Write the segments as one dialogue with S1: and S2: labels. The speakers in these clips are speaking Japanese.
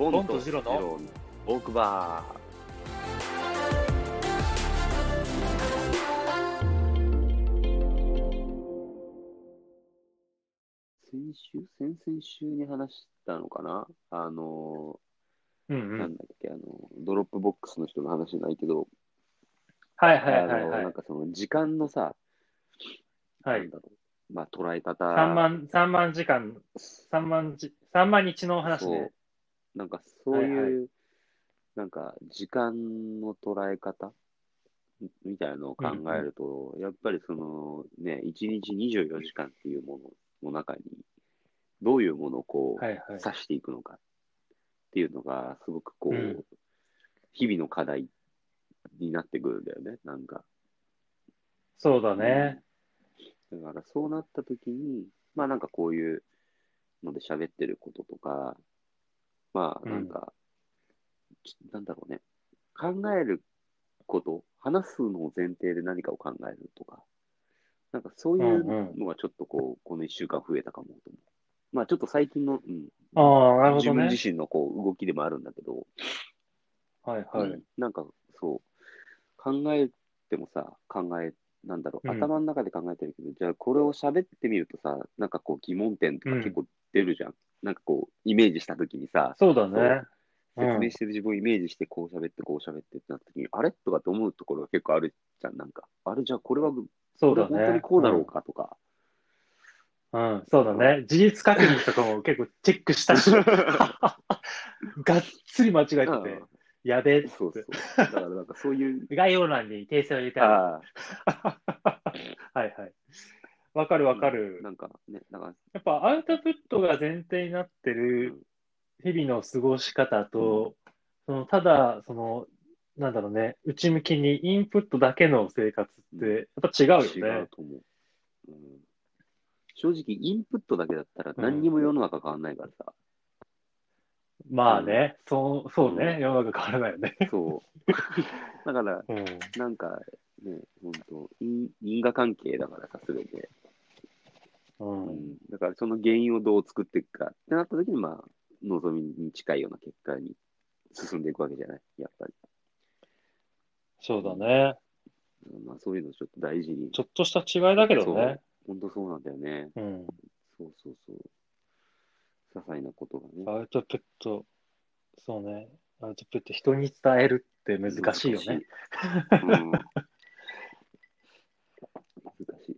S1: ボ
S2: ボンとジロの
S1: のオークバー。先週先々週に話したのかな？あの
S2: うんう。
S1: なんんだっけ、あの、ドロップボックスの人の話じゃないけど、
S2: はいはいはい
S1: あの、
S2: はい。
S1: なんかその時間のさ、
S2: はい。
S1: まあ捉え方。
S2: 3万、三万時間、3万じ、三万日の話
S1: そう
S2: ね。。
S1: なんかそういう、
S2: はいは
S1: なんか時間の捉え方？みみたいなのを考えると、やっぱりそのね、1日24時間っていうものの中に、どういうものをこう、
S2: はいはい。
S1: 指していくのかっていうのが、すごくこう、
S2: うん
S1: 日々の課題になってくるんだよね、なんか。
S2: そうだね。
S1: だからそうなった時に、まあなんかこういうので喋ってることとか、まあなんか、ちなんだろうね、考えること、話すのを前提で何かを考えるとか、なんかそういうのがちょっとこう、この1週間増えたかもと思う。まあちょっと最近の、うん、
S2: ああ、なるほどね。
S1: 自分自身のこう動きでもあるんだけど、
S2: はいはい。
S1: うんなんかそう、考えてもさ、考え、なんだろう、
S2: うん
S1: 頭の中で考えてるけど、じゃあこれを喋ってみるとさ、なんかこう疑問点とか
S2: うん
S1: 結構出るじゃん。なんかこう、イメージしたときにさ、
S2: そうだね。
S1: 説明してる自分をイメージして、こう喋って、こう喋ってってなったときに、あれ？とかって思うところが結構あるじゃん。なんか、あれ？じゃあこれは、
S2: そうだ
S1: これ本当に
S2: ね。
S1: こうだろうかとか。
S2: うん。うん、そうだね。事実確認とかも結構チェックしたし、がっつり間違えてて
S1: うん、
S2: やべえって
S1: そうそう。だからなんかそういう、
S2: 概要欄に訂正を入れてあ はいはい。わかるわか
S1: あ、
S2: る。
S1: なんかね、なんか、
S2: やっぱアウトプットが前提になってる日々の過ごし方と、そのただ、その、なんだろうね、内向きにインプットだけの生活って、やっぱ違うよ
S1: 違
S2: ね
S1: う。と思う。うん、正直、インプットだけだったら何にも世の中変わんないからさ。
S2: まあね、そう、そうね、
S1: うん
S2: 世の中変わらないよね。
S1: そう。だから、
S2: うん。
S1: なんかね、本当因因果関係だからさ、すべて。
S2: う。
S1: うんん。だから、その原因をどう作っていくかってなった時に、まあ、望みに近いような結果に進んでいくわけじゃない？やっぱり。
S2: そうだね。
S1: まあ、そういうのちょっと大事に。
S2: ちょっとした違いだけどね。
S1: 本当そうなんだよね。
S2: うん。
S1: そうそうそう。些細なことがね。
S2: アウトプット、そうね。アウトプット人に伝えるって難しいよね。
S1: 難しい。うん、難しい。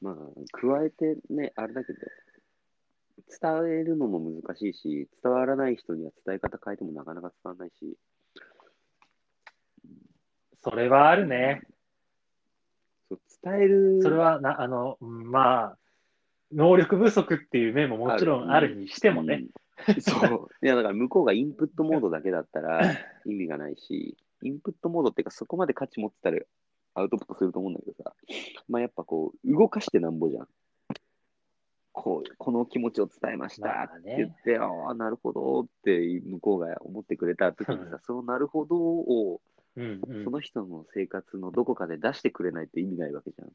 S1: まあ、加えてね、あれだけど、伝えるのも難しいし、伝わらない人には伝え方変えてもなかなか伝わらないし、
S2: それはあるね。
S1: そう伝える。
S2: それはな、あの、うんまあ、能力不足っていう面ももちろんあるにしてもね。
S1: うんそう。いや、だから向こうがインプットモードだけだったら意味がないし、インプットモードっていうかそこまで価値持ってたらアウトプットすると思うんだけどさ、まあやっぱこう、動かしてなんぼじゃん。こう、この気持ちを伝えました
S2: まあ
S1: って
S2: ね
S1: 言って、ああ、なるほどって向こうが思ってくれた時に
S2: うん
S1: さ、そのなるほどを
S2: うんうん
S1: その人の生活のどこかで出してくれないと意味ないわけじゃん。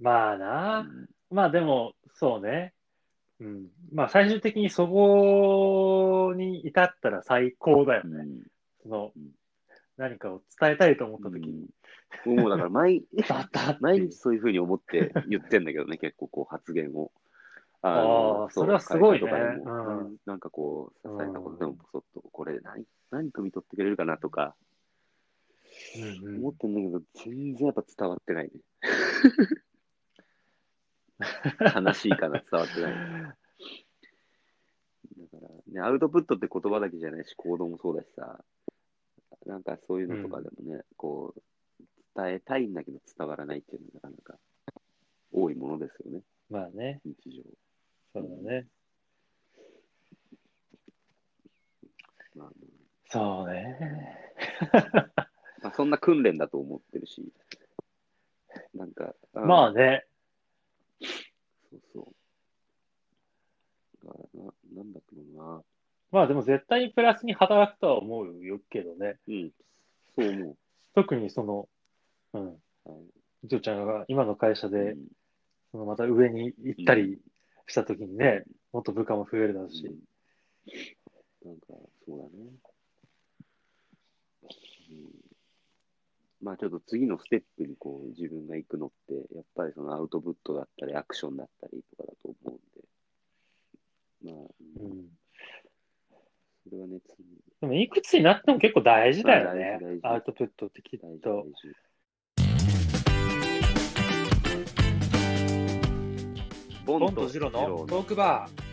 S2: まあな、
S1: うん。
S2: まあでも、そうね。うん。まあ最終的にそこに至ったら最高だよね。
S1: うん。
S2: その
S1: うん、
S2: 何かを伝えたいと思った時に、
S1: うん。もうだから毎、毎日そういうふうに思って言ってんだけどね、結構こう発言を。
S2: あ
S1: の
S2: ーそれはすごいね。うん。
S1: なんかこう、些細なことでもポソッと、これ何、何汲み取ってくれるかなとか。
S2: うんうん。
S1: 思ってんだけど、全然やっぱ伝わってないね。悲しいかな、伝わってない。だからね、アウトプットって言葉だけじゃないし、行動もそうだしさ、なんかそういうのとかでもね、こう、伝えたいんだけど伝わらないっていうのがなかなか多いものですよね、
S2: まあね、
S1: 日常。
S2: そうだね。
S1: まあ
S2: そうね。
S1: まあ、そんな訓練だと思ってるし、なんか、あ
S2: まあね、
S1: そうそう。ななんだけどな。
S2: まあでも絶対にプラスに働くとは思うよけどね。
S1: うん、そう思
S2: 特にその、うん、
S1: う。はい
S2: ジョーちゃんが今の会社で、
S1: うん
S2: そのまた上に行ったりしたときにね、もっと部下も増えるだろうし。
S1: うんなんか、そうだね。うんまあちょっと次のステップにこう自分が行くのって、やっぱりそのアウトプットだったり、アクションだったりとかだと思うんで、まあ、
S2: うん。
S1: それはね、次
S2: でも、いくつになっても結構大事だよねアウトプットってきっ
S1: 大事
S2: と
S1: 大。事。ボ
S2: ボンとジロのトークバー。